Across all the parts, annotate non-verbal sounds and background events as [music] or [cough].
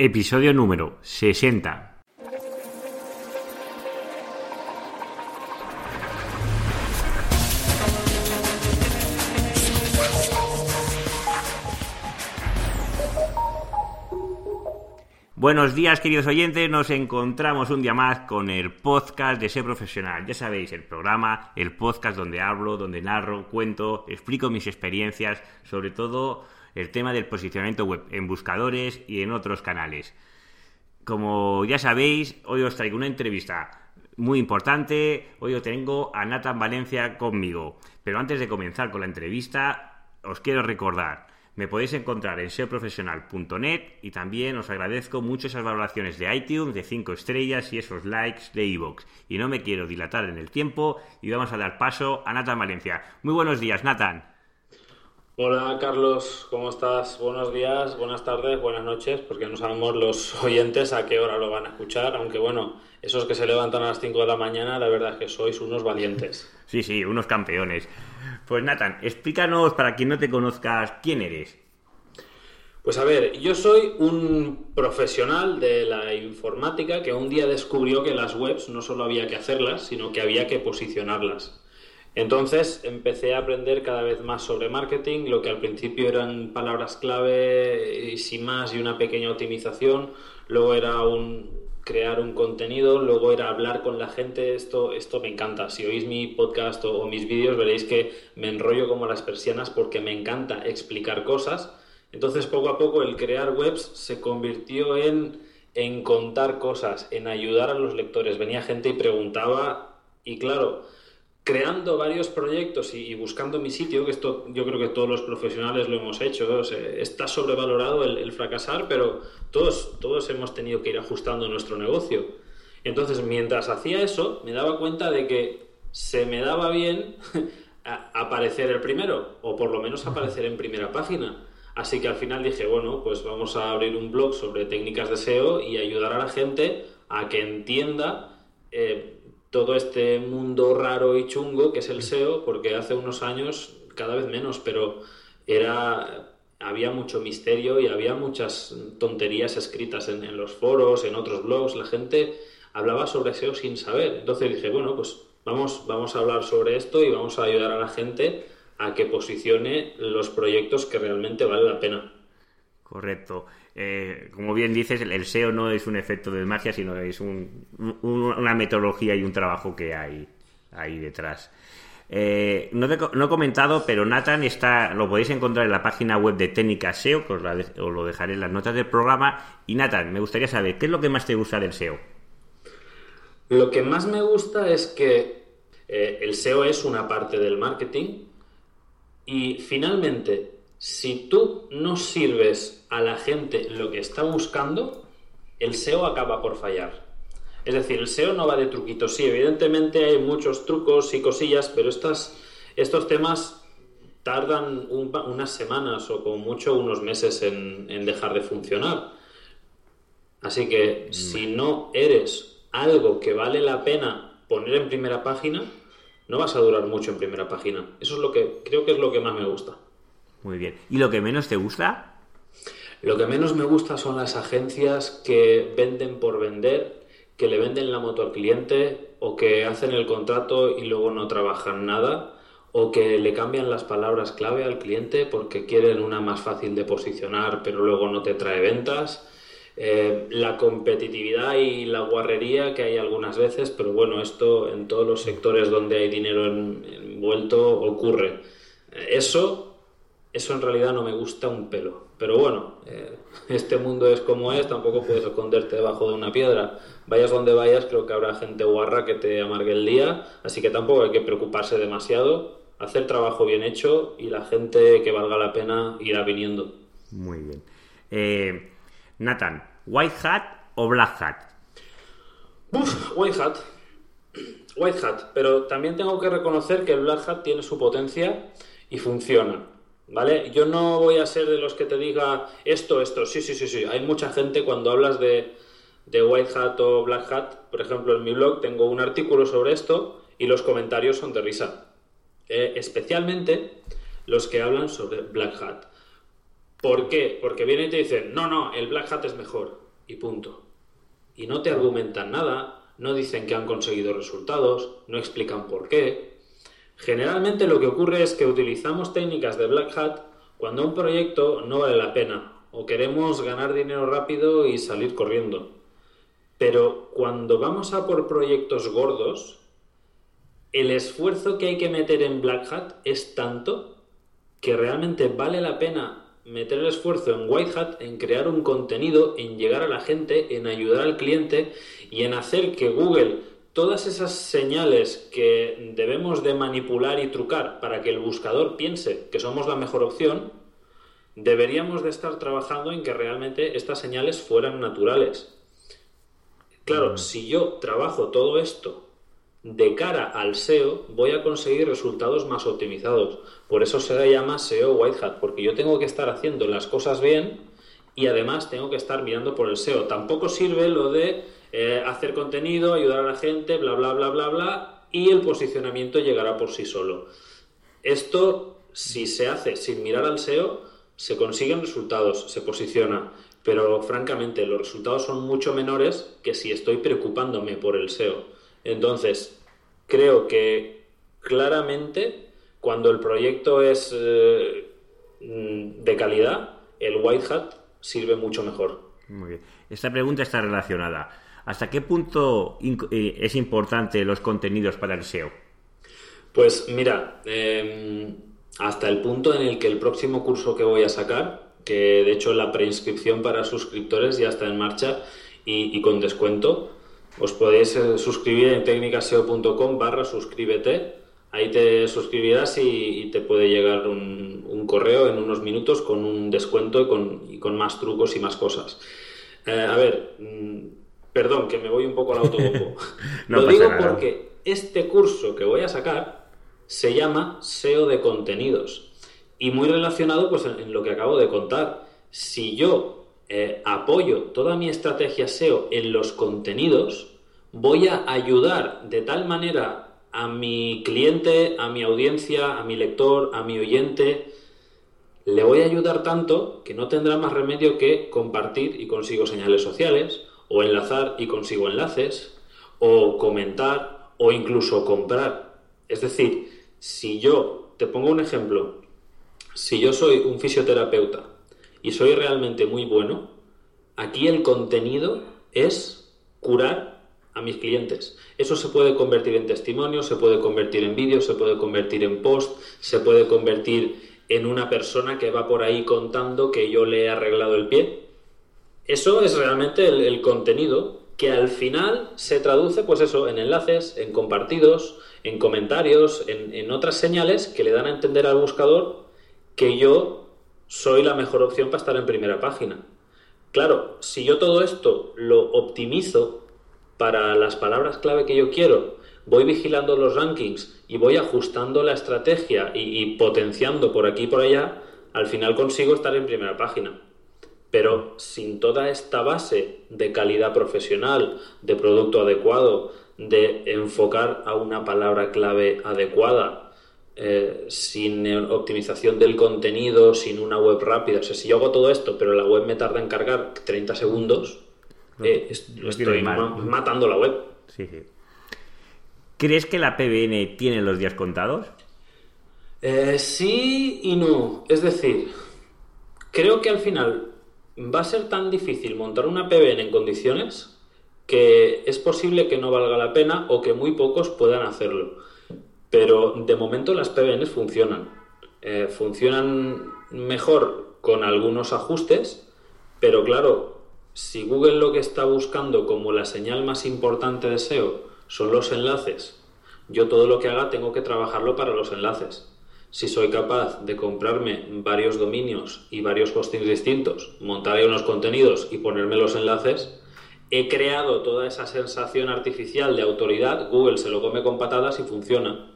Episodio número 60. Buenos días, queridos oyentes. Nos encontramos un día más con el podcast de Ser Profesional. Ya sabéis, el programa, el podcast donde hablo, donde narro, cuento, explico mis experiencias, sobre todo el tema del posicionamiento web en buscadores y en otros canales. Como ya sabéis, hoy os traigo una entrevista muy importante. Hoy os tengo a Nathan Valencia conmigo. Pero antes de comenzar con la entrevista, os quiero recordar me podéis encontrar en seoprofesional.net y también os agradezco mucho esas valoraciones de iTunes de 5 estrellas y esos likes de iVoox. Y no me quiero dilatar en el tiempo y vamos a dar paso a Nathan Valencia. Muy buenos días, Nathan. Hola Carlos, ¿cómo estás? Buenos días, buenas tardes, buenas noches, porque no sabemos los [laughs] oyentes a qué hora lo van a escuchar, aunque bueno, esos que se levantan a las 5 de la mañana, la verdad es que sois unos valientes. [laughs] Sí, sí, unos campeones. Pues Nathan, explícanos para quien no te conozcas quién eres. Pues a ver, yo soy un profesional de la informática que un día descubrió que las webs no solo había que hacerlas, sino que había que posicionarlas. Entonces empecé a aprender cada vez más sobre marketing, lo que al principio eran palabras clave y sin más y una pequeña optimización, luego era un, crear un contenido, luego era hablar con la gente, esto, esto me encanta. Si oís mi podcast o, mis vídeos veréis que me enrollo como las persianas porque me encanta explicar cosas. Entonces poco a poco el crear webs se convirtió en, en contar cosas, en ayudar a los lectores. Venía gente y preguntaba y claro, creando varios proyectos y, buscando mi sitio, que esto yo creo que todos los profesionales lo hemos hecho, está sobrevalorado el, fracasar, pero todos, todos hemos tenido que ir ajustando nuestro negocio. Entonces, mientras hacía eso, me daba cuenta de que se me daba bien [laughs] aparecer el primero, o por lo menos aparecer en primera página. Así que al final dije, bueno, pues vamos a abrir un blog sobre técnicas de SEO y ayudar a la gente a que entienda eh, todo este mundo raro y chungo que es el SEO, porque hace unos años cada vez menos, pero era había mucho misterio y había muchas tonterías escritas en, los foros, en otros blogs, la gente hablaba sobre SEO sin saber. Entonces dije, bueno, pues vamos, vamos a hablar sobre esto y vamos a ayudar a la gente a que posicione los proyectos que realmente vale la pena. Correcto. Eh, como bien dices, el, SEO no es un efecto de magia, sino es una metodología y un trabajo que hay ahí detrás. Eh, no, he comentado, pero Nathan está, lo podéis encontrar en la página web de Técnica SEO, que os, lo dejaré en las notas del programa. Y Nathan, me gustaría saber, ¿qué es lo que más te gusta del SEO? Lo que más me gusta es que eh, el SEO es una parte del marketing y finalmente si tú no sirves a la gente lo que está buscando, el SEO acaba por fallar. Es decir, el SEO no va de truquitos. Sí, evidentemente hay muchos trucos y cosillas, pero estas, estos temas tardan unas semanas o como mucho unos meses en, dejar de funcionar. Así que mm. si no eres algo que vale la pena poner en primera página, no vas a durar mucho en primera página. Eso es lo que creo que es lo que más me gusta. Muy bien. ¿Y lo que menos te gusta? Lo que menos me gusta son las agencias que venden por vender, que le venden la moto al cliente o que hacen el contrato y luego no trabajan nada o que le cambian las palabras clave al cliente porque quieren una más fácil de posicionar pero luego no te trae ventas. Eh, la competitividad y la guarrería que hay algunas veces, pero bueno, esto en todos los sectores donde hay dinero envuelto ocurre. Eso eso en realidad no me gusta un pelo. Pero bueno, eh, [laughs] este mundo es como es, tampoco puedes esconderte debajo de una piedra. Vayas donde vayas, creo que habrá gente guarra que te amargue el día, así que tampoco hay que preocuparse demasiado, hacer trabajo bien hecho y la gente que valga la pena irá viniendo. Muy bien. Eh, Nathan, ¿white hat o black hat? Uf, white hat. White hat, pero también tengo que reconocer que el black hat tiene su potencia y funciona. ¿Vale? Yo no voy a ser de los que te diga esto, esto. Sí, sí, sí, sí. Hay mucha gente cuando hablas de, White Hat o Black Hat, por ejemplo, en mi blog tengo un artículo sobre esto y los comentarios son de risa. Eh, especialmente los que hablan sobre Black Hat. ¿Por qué? Porque vienen y te dicen, no, no, el Black Hat es mejor. y punto. Y no te argumentan nada, no dicen que han conseguido resultados, no explican por qué. Generalmente lo que ocurre es que utilizamos técnicas de Black Hat cuando un proyecto no vale la pena o queremos ganar dinero rápido y salir corriendo. Pero cuando vamos a por proyectos gordos, el esfuerzo que hay que meter en Black Hat es tanto que realmente vale la pena meter el esfuerzo en White Hat, en crear un contenido, en llegar a la gente, en ayudar al cliente y en hacer que Google todas esas señales que debemos de manipular y trucar para que el buscador piense que somos la mejor opción, deberíamos de estar trabajando en que realmente estas señales fueran naturales. Claro, mm. si yo trabajo todo esto de cara al SEO, voy a conseguir resultados más optimizados. Por eso se llama SEO White Hat, porque yo tengo que estar haciendo las cosas bien y además tengo que estar mirando por el SEO. Tampoco sirve lo de eh, hacer contenido, ayudar a la gente, bla, bla, bla, bla, bla, y el posicionamiento llegará por sí solo. Esto, si se hace sin mirar al SEO, se consiguen resultados, se posiciona, pero francamente los resultados son mucho menores que si estoy preocupándome por el SEO. Entonces, creo que claramente cuando el proyecto es eh, mm, de calidad, el White Hat sirve mucho mejor. Muy bien. Esta pregunta está relacionada. ¿Hasta qué punto eh, es importante los contenidos para el SEO? Pues mira, em, hasta el punto en el que el próximo curso que voy a sacar, que de hecho la preinscripción para suscriptores ya está en marcha y, con descuento, os podéis eh, suscribir en técnicaseo.com barra suscríbete. Ahí te suscribirás y, te puede llegar un, correo en unos minutos con un descuento y con, más trucos y más cosas. Eh, a ver, mm, perdón, que me voy un poco al autobombo. [laughs] Lo digo porque este curso que voy a sacar se llama SEO de contenidos. Y muy relacionado pues, en, lo que acabo de contar. Si yo eh, apoyo toda mi estrategia SEO en los contenidos, voy a ayudar de tal manera a mi cliente, a mi audiencia, a mi lector, a mi oyente, le voy a ayudar tanto que no tendrá más remedio que compartir y consigo señales sociales, o enlazar y consigo enlaces, o comentar, o incluso comprar. Es decir, si yo, te pongo un ejemplo, si yo soy un fisioterapeuta y soy realmente muy bueno, aquí el contenido es curar a mis clientes. Eso se puede convertir en testimonio, se puede convertir en vídeo, se puede convertir en post, se puede convertir en una persona que va por ahí contando que yo le he arreglado el pie. Eso es realmente el, contenido que al final se traduce, pues eso, en enlaces, en compartidos, en comentarios, en, otras señales que le dan a entender al buscador que yo soy la mejor opción para estar en primera página. Claro, si yo todo esto lo optimizo para las palabras clave que yo quiero, voy vigilando los rankings y voy ajustando la estrategia y, y, potenciando por aquí y por allá, al final consigo estar en primera página. Pero sin toda esta base de calidad profesional, de producto adecuado, de enfocar a una palabra clave adecuada, eh, sin optimización del contenido, sin una web rápida. O sea, si yo hago todo esto, pero la web me tarda en cargar 30 segundos, eh, estoy matando la web. ¿Crees que la PBN tiene los días contados? Eh, sí y no. Es decir, creo que al final va a ser tan difícil montar una PBN en condiciones que es posible que no valga la pena o que muy pocos puedan hacerlo. Pero de momento las PBNs funcionan. Eh, funcionan mejor con algunos ajustes, pero claro, si Google lo que está buscando como la señal más importante de SEO son los enlaces, yo todo lo que haga tengo que trabajarlo para los enlaces. Si soy capaz de comprarme varios dominios y varios hostings distintos, montar ahí unos contenidos y ponerme los enlaces, he creado toda esa sensación artificial de autoridad, Google se lo come con patadas y funciona.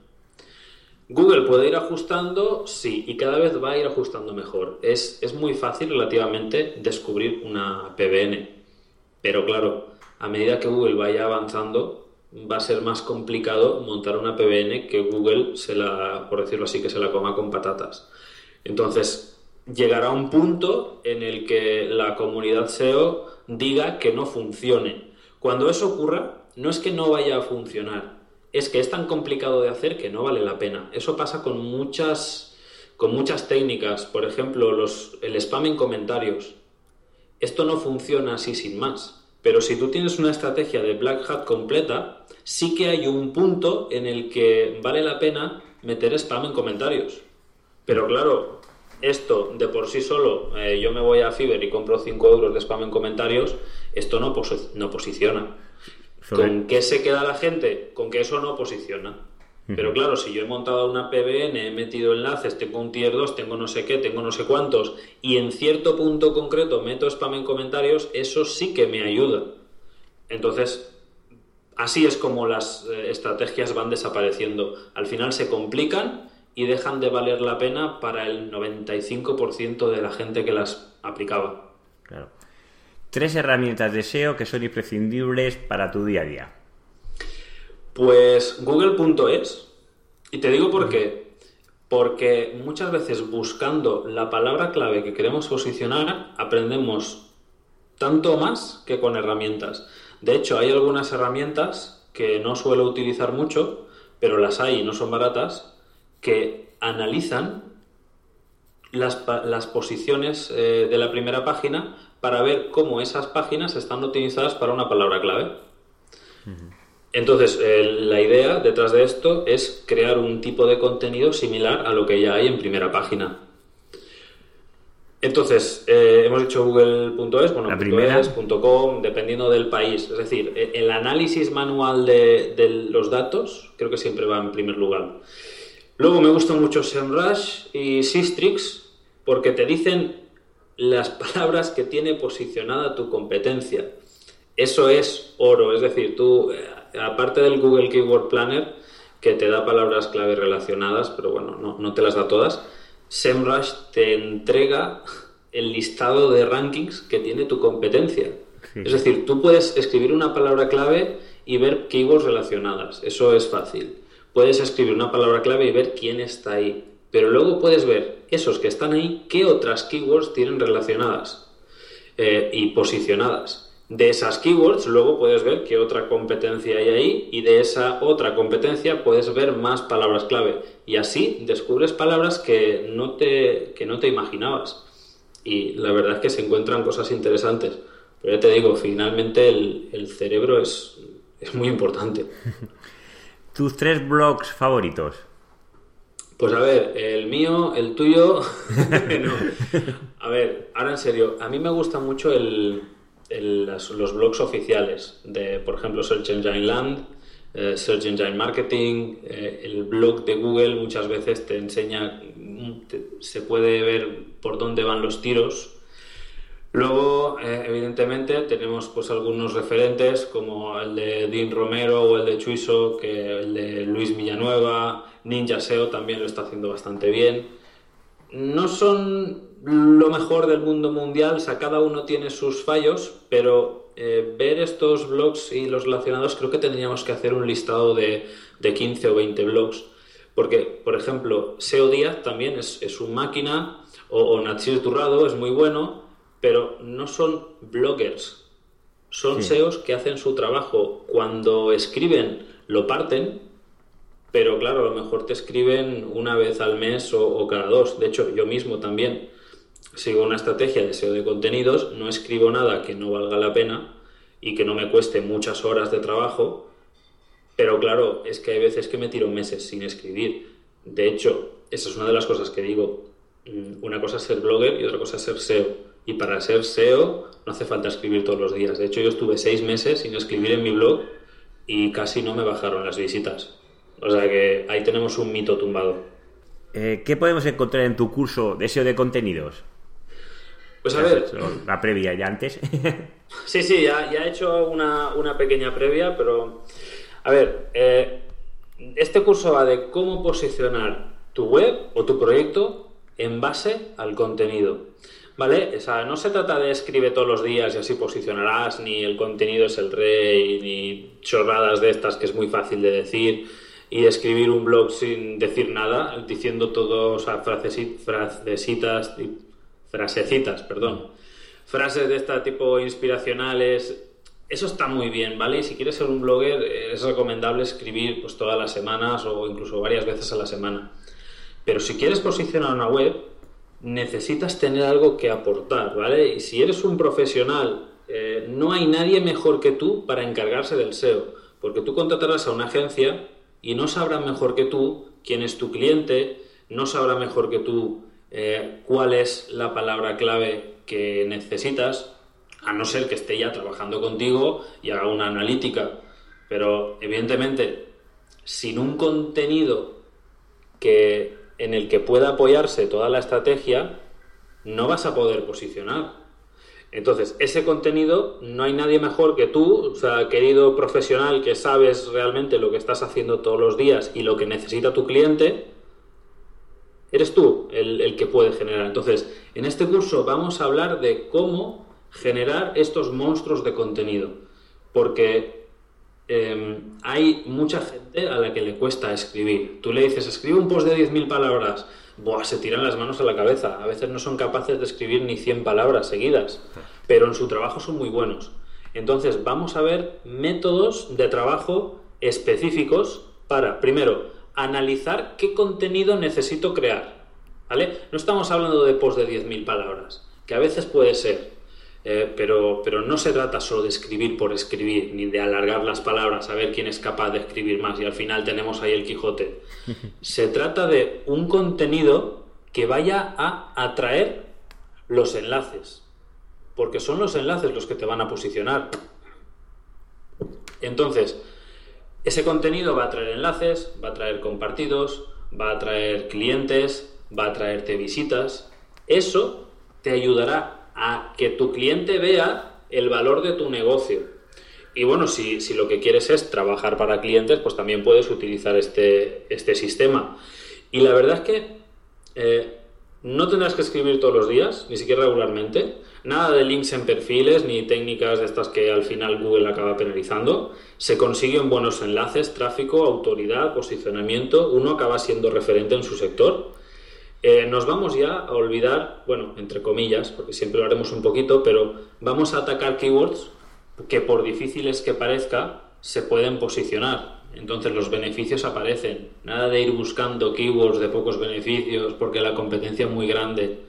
Google puede ir ajustando, sí, y cada vez va a ir ajustando mejor. Es, es muy fácil relativamente descubrir una PBN, pero claro, a medida que Google vaya avanzando, va a ser más complicado montar una PBN que Google se la, por decirlo así, que se la coma con patatas. Entonces, llegará un punto en el que la comunidad SEO diga que no funcione. Cuando eso ocurra, no es que no vaya a funcionar, es que es tan complicado de hacer que no vale la pena. Eso pasa con muchas, con muchas técnicas, por ejemplo, los, el spam en comentarios. Esto no funciona así sin más. Pero si tú tienes una estrategia de Black Hat completa, sí que hay un punto en el que vale la pena meter spam en comentarios. Pero claro, esto de por sí solo, eh, yo me voy a Fiverr y compro 5 euros de spam en comentarios, esto no, no posiciona. ¿Con qué se queda la gente? Con que eso no posiciona. Pero claro, si yo he montado una PBN, he metido enlaces, tengo un tier 2, tengo no sé qué, tengo no sé cuántos, y en cierto punto concreto meto spam en comentarios, eso sí que me ayuda. Entonces, así es como las eh, estrategias van desapareciendo. Al final se complican y dejan de valer la pena para el 95% de la gente que las aplicaba. Claro. Tres herramientas de SEO que son imprescindibles para tu día a día. Pues google.es. Y te digo por qué. Porque muchas veces buscando la palabra clave que queremos posicionar, aprendemos tanto más que con herramientas. De hecho, hay algunas herramientas que no suelo utilizar mucho, pero las hay y no son baratas, que analizan las, las posiciones eh, de la primera página para ver cómo esas páginas están optimizadas para una palabra clave. Entonces, eh, la idea detrás de esto es crear un tipo de contenido similar a lo que ya hay en primera página. Entonces, eh, hemos dicho google.es, bueno, .es, dependiendo del país. Es decir, e, el análisis manual de, de, los datos creo que siempre va en primer lugar. Luego me gustan mucho SEMrush y Sistrix porque te dicen las [laughs] palabras que tiene posicionada tu competencia. Eso es oro, es decir, tú, eh, aparte del Google Keyword Planner, que te da palabras clave relacionadas, pero bueno, no, te las da todas, SEMrush te entrega el listado de rankings que tiene tu competencia. Es decir, tú puedes escribir una palabra clave y ver keywords relacionadas. Eso es fácil. Puedes escribir una palabra clave y ver quién está ahí. Pero luego puedes ver esos que están ahí, qué otras keywords tienen relacionadas eh, y posicionadas. De esas keywords luego puedes ver qué otra competencia hay ahí y de esa otra competencia puedes ver más palabras clave y así descubres palabras que no te, que no te imaginabas. Y la verdad es que se encuentran cosas interesantes. Pero ya te digo, finalmente el, el cerebro es, es muy importante. [laughs] ¿Tus tres blogs favoritos? Pues a ver, el mío, el tuyo. [laughs] A ver, ahora en serio, a mí me gusta mucho el, los blogs oficiales de, por ejemplo, Search Engine Land, eh, Search Engine Marketing, eh, el blog de Google muchas veces te enseña, se puede ver por dónde van los tiros. Luego, eh, evidentemente, tenemos pues algunos referentes como el de Dean Romero o el de Chuiso, que el de Luis Villanueva, Ninja SEO también lo está haciendo bastante bien. No son lo mejor del mundo mundial, o sea, cada uno tiene sus fallos, pero eh, ver estos blogs y los relacionados creo que tendríamos que hacer un listado de, de 15 o 20 blogs. Porque, por ejemplo, SEO Díaz también es, es un máquina, o, o Natsir Turrado es muy bueno, pero no son bloggers. Son SEOs que hacen su trabajo. Cuando escriben, lo parten, pero claro, a lo mejor te escriben una vez al mes o, cada dos. De hecho, yo mismo también sigo una estrategia de SEO de contenidos, no escribo nada que no valga la pena y que no me cueste muchas horas de trabajo, pero claro, es que hay veces que me tiro meses sin escribir. De hecho, esa es una de las cosas que digo. Mm, una cosa es ser blogger y otra cosa es ser SEO. Y para ser SEO no hace falta escribir todos los días. De hecho, yo estuve seis meses sin escribir en mi blog y casi no me bajaron las visitas. O sea que ahí tenemos un mito tumbado. Eh, ¿Qué podemos encontrar en tu curso de SEO de contenidos? Pues a ver. La previa ya antes. [laughs] sí, sí, ya, he hecho una, pequeña previa, pero. A ver, eh, este curso va de cómo posicionar tu web o tu proyecto en base al contenido. ¿Vale? O sea, no se trata de escribe todos los días y así posicionarás, ni el contenido es el rey, ni chorradas de estas que es muy fácil de decir y escribir un blog sin decir nada, diciendo todo, o sea, frasecitas, perdón. frases de este tipo inspiracionales, eso está muy bien, ¿vale? Y si quieres ser un blogger es recomendable escribir pues todas las semanas o incluso varias veces a la semana. Pero si quieres posicionar una web, necesitas tener algo que aportar, ¿vale? Y si eres un profesional, eh, no hay nadie mejor que tú para encargarse del SEO, porque tú contratarás a una agencia y no sabrá mejor que tú quién es tu cliente, no sabrá mejor que tú eh, cuál es la palabra clave que necesitas, a no ser que esté ya trabajando contigo y haga una analítica. Pero evidentemente, sin un contenido que, en el que pueda apoyarse toda la estrategia, no vas a poder posicionar. Entonces, ese contenido no hay nadie mejor que tú, o sea, querido profesional que sabes realmente lo que estás haciendo todos los días y lo que necesita tu cliente, eres tú el, que puede generar. Entonces, en este curso vamos a hablar de cómo generar estos monstruos de contenido, porque em, hay mucha gente a la que le cuesta escribir. Tú le dices, escribe un post de 10.000 palabras, Buah, se tiran las manos a la cabeza. A veces no son capaces de escribir ni 100 palabras seguidas, pero en su trabajo son muy buenos. Entonces, vamos a ver métodos de trabajo específicos para, primero, analizar qué contenido necesito crear. ¿Vale? No estamos hablando de post de 10.000 palabras, que a veces puede ser, eh, pero, pero no se trata solo de escribir por escribir, ni de alargar las palabras, a ver quién es capaz de escribir más y al final tenemos ahí el Quijote. [laughs] Se trata de un contenido que vaya a atraer los enlaces, porque son los enlaces los que te van a posicionar. Entonces, ese contenido va a traer enlaces, va a traer compartidos, va a traer clientes, va a traerte visitas. Eso te ayudará a que tu cliente vea el valor de tu negocio. Y bueno, si, lo que quieres es trabajar para clientes, pues también puedes utilizar este, este sistema. Y la verdad es que eh, no tendrás que escribir todos los días, ni siquiera regularmente. Nada de links en perfiles ni técnicas de estas que al final Google acaba penalizando. Se consiguen buenos enlaces, tráfico, autoridad, posicionamiento. Uno acaba siendo referente en su sector. Eh, nos vamos ya a olvidar, bueno, entre comillas, porque siempre lo haremos un poquito, pero vamos a atacar keywords que por difíciles que parezca, se pueden posicionar. Entonces los beneficios aparecen. Nada de ir buscando keywords de pocos beneficios porque la competencia es muy grande.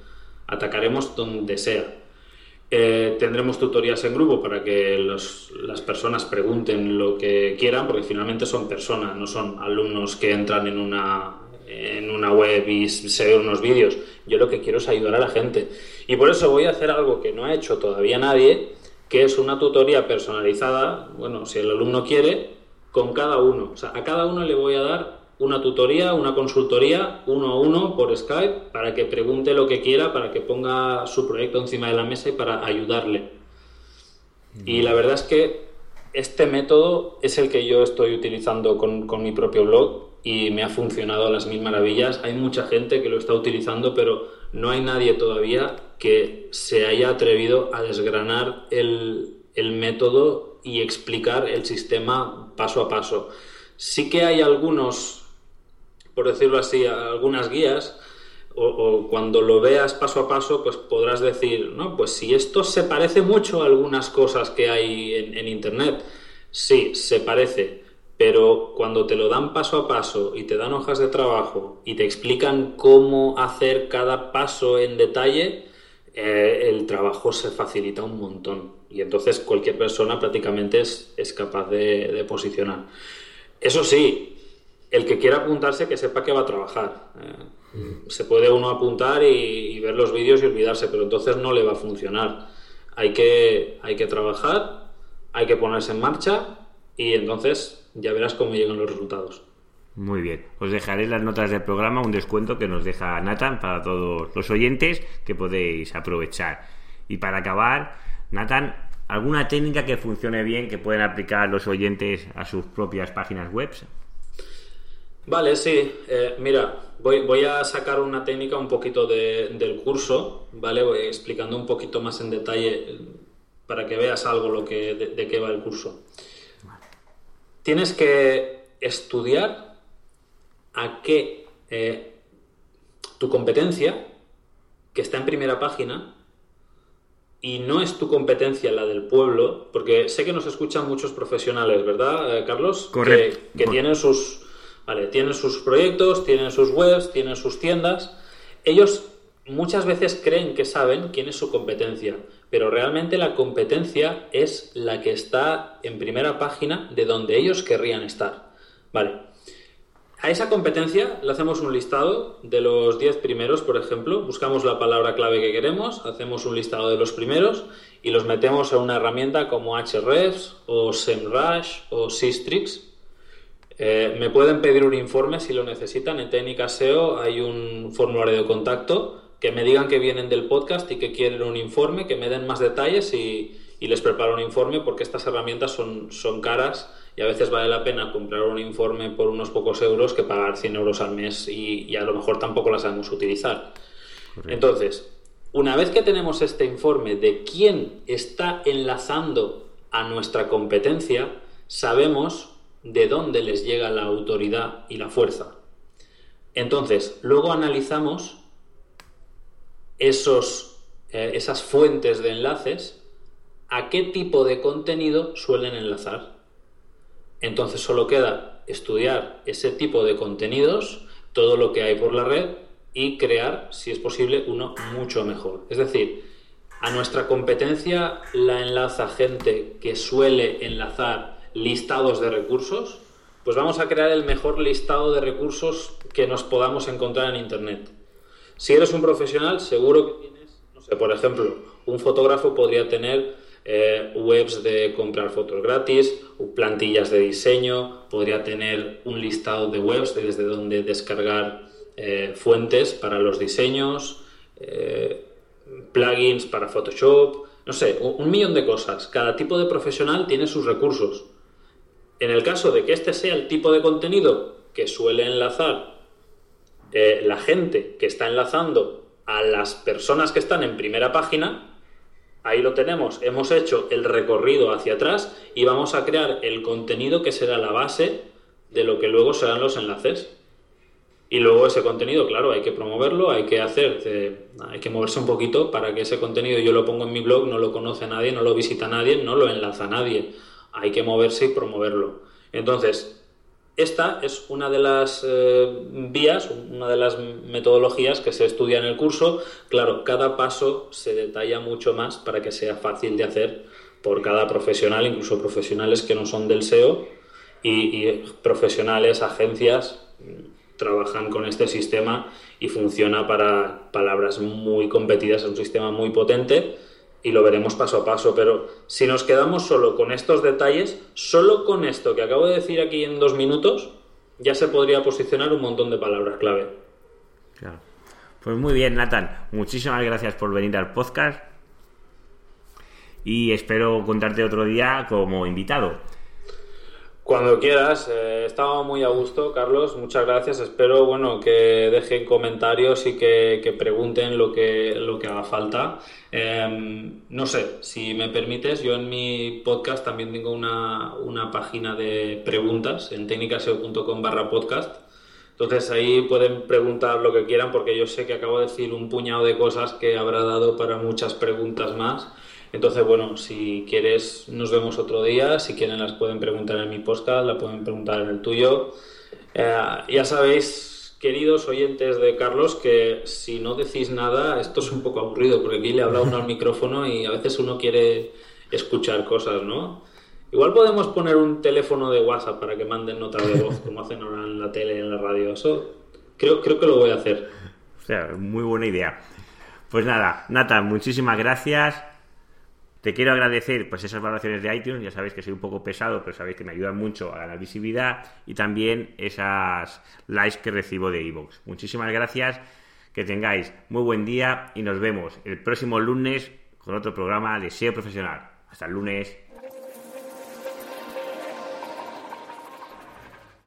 Atacaremos donde sea. Eh, tendremos tutorías en grupo para que las personas pregunten lo que quieran, porque finalmente son personas, no son alumnos que entran en una, en una web y se ven unos vídeos. Yo lo que quiero es ayudar a la gente. Y por eso voy a hacer algo que no ha hecho todavía nadie, que es una tutoría personalizada, bueno, si el alumno quiere, con cada uno. O sea, a cada uno le voy a dar una tutoría, una consultoría, uno a uno por Skype, para que pregunte lo que quiera, para que ponga su proyecto encima de la mesa y para ayudarle. Y la verdad es que este método es el que yo estoy utilizando con, con mi propio blog y me ha funcionado a las mil maravillas. Hay mucha gente que lo está utilizando, pero no hay nadie todavía que se haya atrevido a desgranar el, método y explicar el sistema paso a paso. Sí que hay algunos, por decirlo así, algunas guías, o, cuando lo veas paso a paso, pues podrás decir, no, pues si esto se parece mucho a algunas cosas que hay en Internet, sí, se parece, pero cuando te lo dan paso a paso y te dan hojas de trabajo y te explican cómo hacer cada paso en detalle, eh, el trabajo se facilita un montón y entonces cualquier persona prácticamente es, capaz de, posicionar. Eso sí, el que quiera apuntarse que sepa que va a trabajar. Eh, se puede uno apuntar y, ver los vídeos y olvidarse, pero entonces no le va a funcionar. Hay que, hay que trabajar, hay que ponerse en marcha y entonces ya verás cómo llegan los resultados. Muy bien. Os dejaré las notas del programa un descuento que nos deja Nathan para todos los oyentes que podéis aprovechar. Y para acabar, Nathan, ¿alguna técnica que funcione bien que pueden aplicar los oyentes a sus propias páginas web? Vale, sí. Eh, mira, voy, voy, a sacar una técnica un poquito del curso, ¿vale? Voy explicando un poquito más en detalle para que veas algo lo que, de qué va el curso tienes que estudiar a qué eh, tu competencia, que está en primera página, y no es tu competencia la del pueblo, porque sé que nos escuchan muchos profesionales, ¿verdad, eh, Carlos? Correcto. Que, tienen sus, vale, tienen sus proyectos, tienen sus webs, tienen sus tiendas. Ellos muchas veces creen que saben quién es su competencia, pero realmente la competencia es la que está en primera página de donde ellos querrían estar. Vale. A esa competencia le hacemos un listado de los 10 primeros, por ejemplo, buscamos la palabra clave que queremos, hacemos un listado de los primeros y los metemos en una herramienta como Hrefs o SEMrush o Systrix. Eh, me pueden pedir un informe si lo necesitan. En Técnica SEO hay un formulario de contacto que me digan que vienen del podcast y que quieren un informe, que me den más detalles y, y les preparo un informe porque estas herramientas son, son caras y a veces vale la pena comprar un informe por unos pocos euros que pagar 100 euros al mes y, a lo mejor tampoco las sabemos utilizar. Entonces, una vez que tenemos este informe de quién está enlazando a nuestra competencia, sabemos de dónde les llega la autoridad y la fuerza. Entonces, luego analizamos esos, eh, esas fuentes de enlaces, a qué tipo de contenido suelen enlazar. Entonces solo queda estudiar ese tipo de contenidos, todo lo que hay por la red y crear, si es posible, uno mucho mejor. Es decir, a nuestra competencia la enlaza gente que suele enlazar listados de recursos, pues vamos a crear el mejor listado de recursos que nos podamos encontrar en Internet. Si eres un profesional, seguro que tienes, no sé, por ejemplo, un fotógrafo podría tener eh, webs de comprar fotos gratis, plantillas de diseño, podría tener un listado de webs desde donde descargar eh, fuentes para los diseños, eh, plugins para Photoshop, no sé, un, millón de cosas. Cada tipo de profesional tiene sus recursos. En el caso de que este sea el tipo de contenido que suele enlazar la gente que está enlazando a las personas que están en primera página, Ahí lo tenemos, hemos hecho el recorrido hacia atrás y vamos a crear el contenido que será la base de lo que luego serán los enlaces. Y luego ese contenido, claro, hay que promoverlo, hay que hacer, eh, hay que moverse un poquito para que ese contenido yo lo pongo en mi blog, no lo conoce nadie, no lo visita nadie, no lo enlaza nadie. Hay que moverse y promoverlo. Entonces, esta es una de las eh, vías, una de las metodologías que se estudia en el curso. Claro, cada paso se detalla mucho más para que sea fácil de hacer por cada profesional, incluso profesionales que no son del SEO y, y profesionales, agencias, mm, trabajan con este sistema y funciona para palabras muy competidas, es un sistema muy potente y lo veremos paso a paso, pero si nos quedamos solo con estos detalles, solo con esto que acabo de decir aquí en dos minutos, ya se podría posicionar un montón de palabras clave. Claro. Pues muy bien, Nathan. Muchísimas gracias por venir al podcast y espero contarte otro día como invitado. Cuando quieras, eh, estaba muy a gusto, Carlos. Muchas gracias. Espero bueno que dejen comentarios y que, pregunten lo que, lo que haga falta. Em, no sé, si me permites, yo en mi podcast también tengo una, una página de preguntas en técnicaseo.com barra podcast. Entonces ahí pueden preguntar lo que quieran porque yo sé que acabo de decir un puñado de cosas que habrá dado para muchas preguntas más. Entonces, bueno, si quieres, nos vemos otro día. Si quieren, las pueden preguntar en mi podcast, la pueden preguntar en el tuyo. Eh, ya sabéis, queridos oyentes de Carlos, que si no decís nada, esto es un poco aburrido, porque aquí le habla uno al micrófono y a veces uno quiere escuchar cosas, ¿no? Igual podemos poner un teléfono de WhatsApp para que manden notas de voz, como hacen ahora en la tele y en la radio. Eso creo, creo que lo voy a hacer. O sea, muy buena idea. Pues nada, Nata, muchísimas gracias. Te quiero agradecer pues esas valoraciones de iTunes, ya sabéis que soy un poco pesado, pero sabéis que me ayudan mucho a ganar visibilidad y también esas likes que recibo de iVoox. Muchísimas gracias, que tengáis muy buen día y nos vemos el próximo lunes con otro programa de SEO profesional. Hasta el lunes.